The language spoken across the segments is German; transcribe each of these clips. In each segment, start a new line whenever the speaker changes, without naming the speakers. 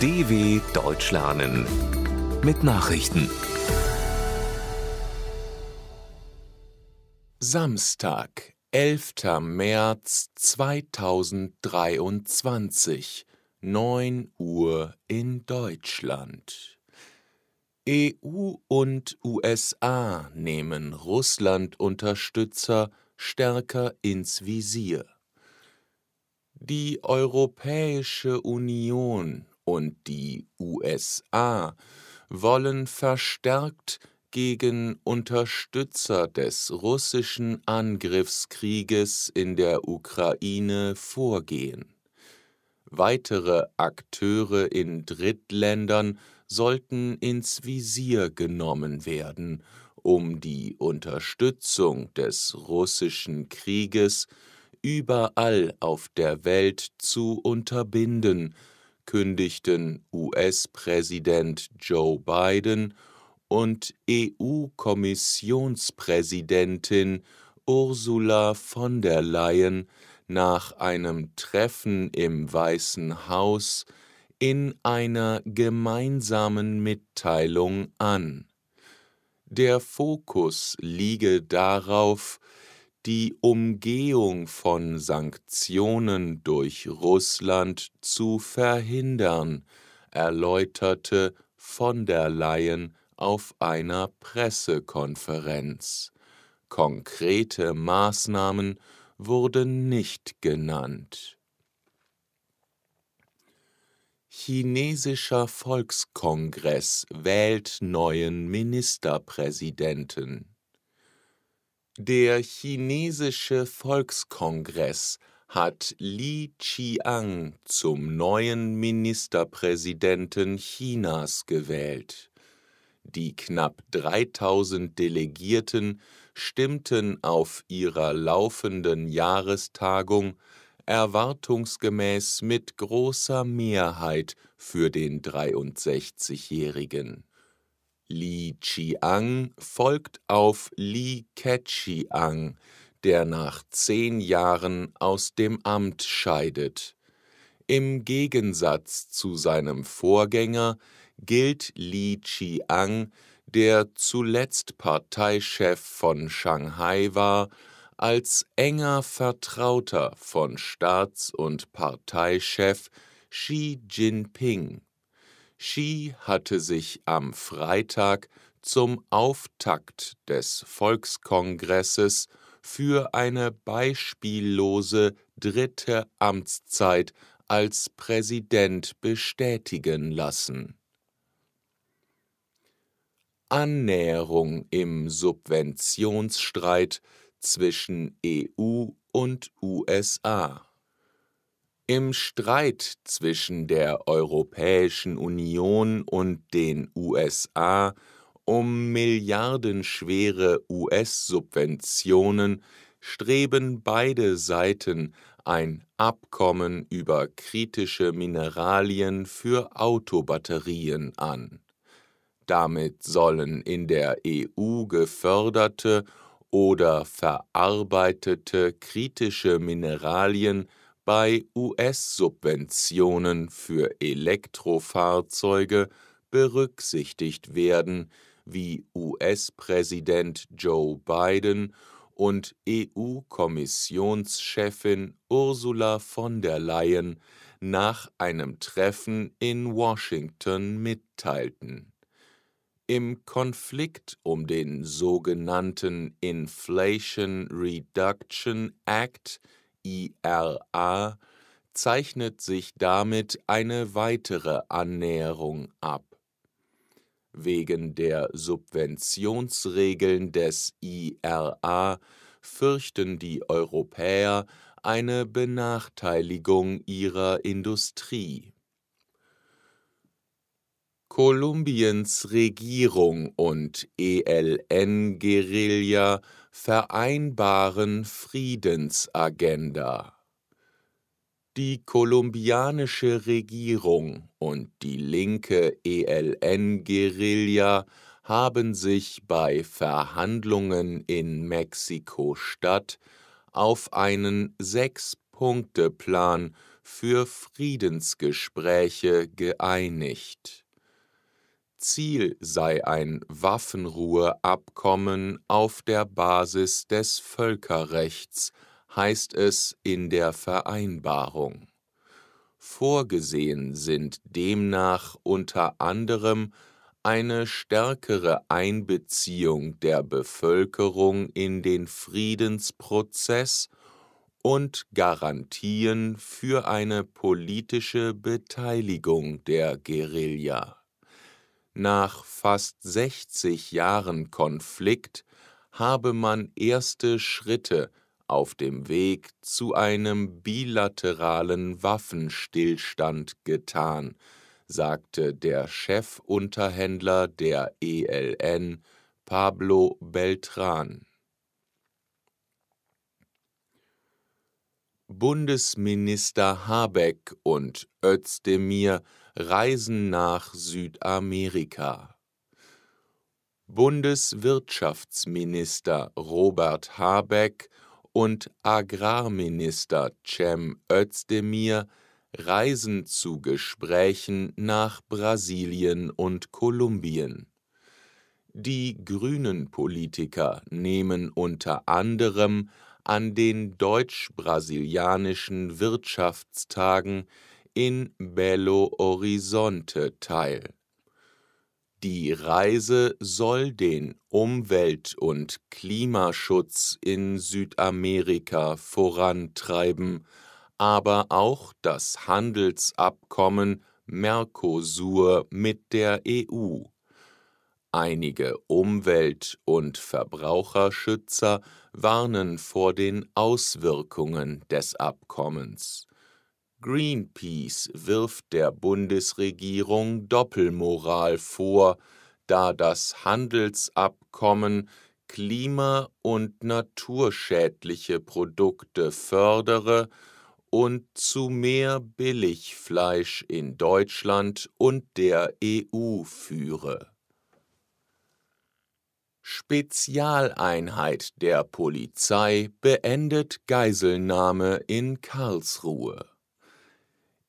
DW Deutsch lernen mit Nachrichten.
Samstag, 11. März 2023, 9 Uhr in Deutschland. EU und USA nehmen Russland-Unterstützer stärker ins Visier. Die Europäische Union und die USA wollen verstärkt gegen Unterstützer des russischen Angriffskrieges in der Ukraine vorgehen. Weitere Akteure in Drittländern sollten ins Visier genommen werden, um die Unterstützung des russischen Krieges überall auf der Welt zu unterbinden, kündigten US-Präsident Joe Biden und EU-Kommissionspräsidentin Ursula von der Leyen nach einem Treffen im Weißen Haus in einer gemeinsamen Mitteilung an. Der Fokus liege darauf, die Umgehung von Sanktionen durch Russland zu verhindern, erläuterte von der Leyen auf einer Pressekonferenz. Konkrete Maßnahmen wurden nicht genannt. Chinesischer Volkskongress wählt neuen Ministerpräsidenten. Der chinesische Volkskongress hat Li Qiang zum neuen Ministerpräsidenten Chinas gewählt. Die knapp 3000 Delegierten stimmten auf ihrer laufenden Jahrestagung erwartungsgemäß mit großer Mehrheit für den 63-Jährigen. Li Qiang folgt auf Li Keqiang, der nach zehn Jahren aus dem Amt scheidet. Im Gegensatz zu seinem Vorgänger gilt Li Qiang, der zuletzt Parteichef von Shanghai war, als enger Vertrauter von Staats- und Parteichef Xi Jinping. Xi hatte sich am Freitag zum Auftakt des Volkskongresses für eine beispiellose dritte Amtszeit als Präsident bestätigen lassen. Annäherung im Subventionsstreit zwischen EU und USA im Streit zwischen der Europäischen Union und den USA um milliardenschwere US-Subventionen streben beide Seiten ein Abkommen über kritische Mineralien für Autobatterien an. Damit sollen in der EU geförderte oder verarbeitete kritische Mineralien bei US-Subventionen für Elektrofahrzeuge berücksichtigt werden, wie US-Präsident Joe Biden und EU-Kommissionschefin Ursula von der Leyen nach einem Treffen in Washington mitteilten. Im Konflikt um den sogenannten Inflation Reduction Act IRA zeichnet sich damit eine weitere Annäherung ab. Wegen der Subventionsregeln des IRA fürchten die Europäer eine Benachteiligung ihrer Industrie. Kolumbiens Regierung und ELN-Guerilla vereinbaren Friedensagenda. Die kolumbianische Regierung und die linke ELN-Guerilla haben sich bei Verhandlungen in Mexiko-Stadt auf einen Sechs-Punkte-Plan für Friedensgespräche geeinigt. Ziel sei ein Waffenruheabkommen auf der Basis des Völkerrechts, heißt es in der Vereinbarung. Vorgesehen sind demnach unter anderem eine stärkere Einbeziehung der Bevölkerung in den Friedensprozess und Garantien für eine politische Beteiligung der Guerilla. Nach fast 60 Jahren Konflikt habe man erste Schritte auf dem Weg zu einem bilateralen Waffenstillstand getan, sagte der Chefunterhändler der ELN Pablo Beltran. Bundesminister Habeck und Özdemir reisen nach Südamerika. Bundeswirtschaftsminister Robert Habeck und Agrarminister Cem Özdemir reisen zu Gesprächen nach Brasilien und Kolumbien. Die Grünen-Politiker nehmen unter anderem an den deutsch-brasilianischen Wirtschaftstagen in Belo Horizonte teil. Die Reise soll den Umwelt- und Klimaschutz in Südamerika vorantreiben, aber auch das Handelsabkommen Mercosur mit der EU. Einige Umwelt- und Verbraucherschützer warnen vor den Auswirkungen des Abkommens. Greenpeace wirft der Bundesregierung Doppelmoral vor, da das Handelsabkommen klima- und naturschädliche Produkte fördere und zu mehr Billigfleisch in Deutschland und der EU führe. Spezialeinheit der Polizei beendet Geiselnahme in Karlsruhe.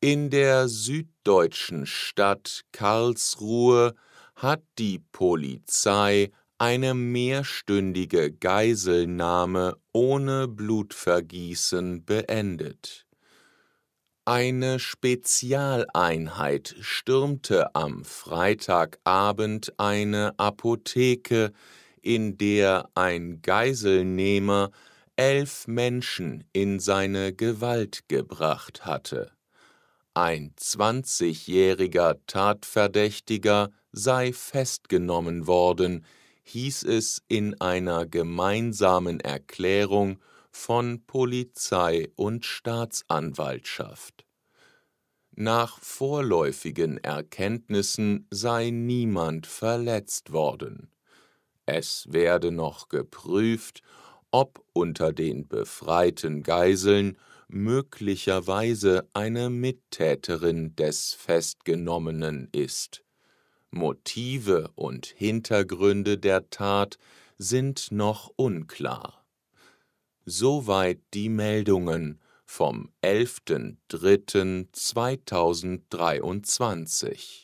In der süddeutschen Stadt Karlsruhe hat die Polizei eine mehrstündige Geiselnahme ohne Blutvergießen beendet. Eine Spezialeinheit stürmte am Freitagabend eine Apotheke, in der ein Geiselnehmer elf Menschen in seine Gewalt gebracht hatte. Ein 20-jähriger Tatverdächtiger sei festgenommen worden, hieß es in einer gemeinsamen Erklärung von Polizei und Staatsanwaltschaft. Nach vorläufigen Erkenntnissen sei niemand verletzt worden. Es werde noch geprüft, ob unter den befreiten Geiseln möglicherweise eine Mittäterin des Festgenommenen ist. Motive und Hintergründe der Tat sind noch unklar. Soweit die Meldungen vom 11.03.2023.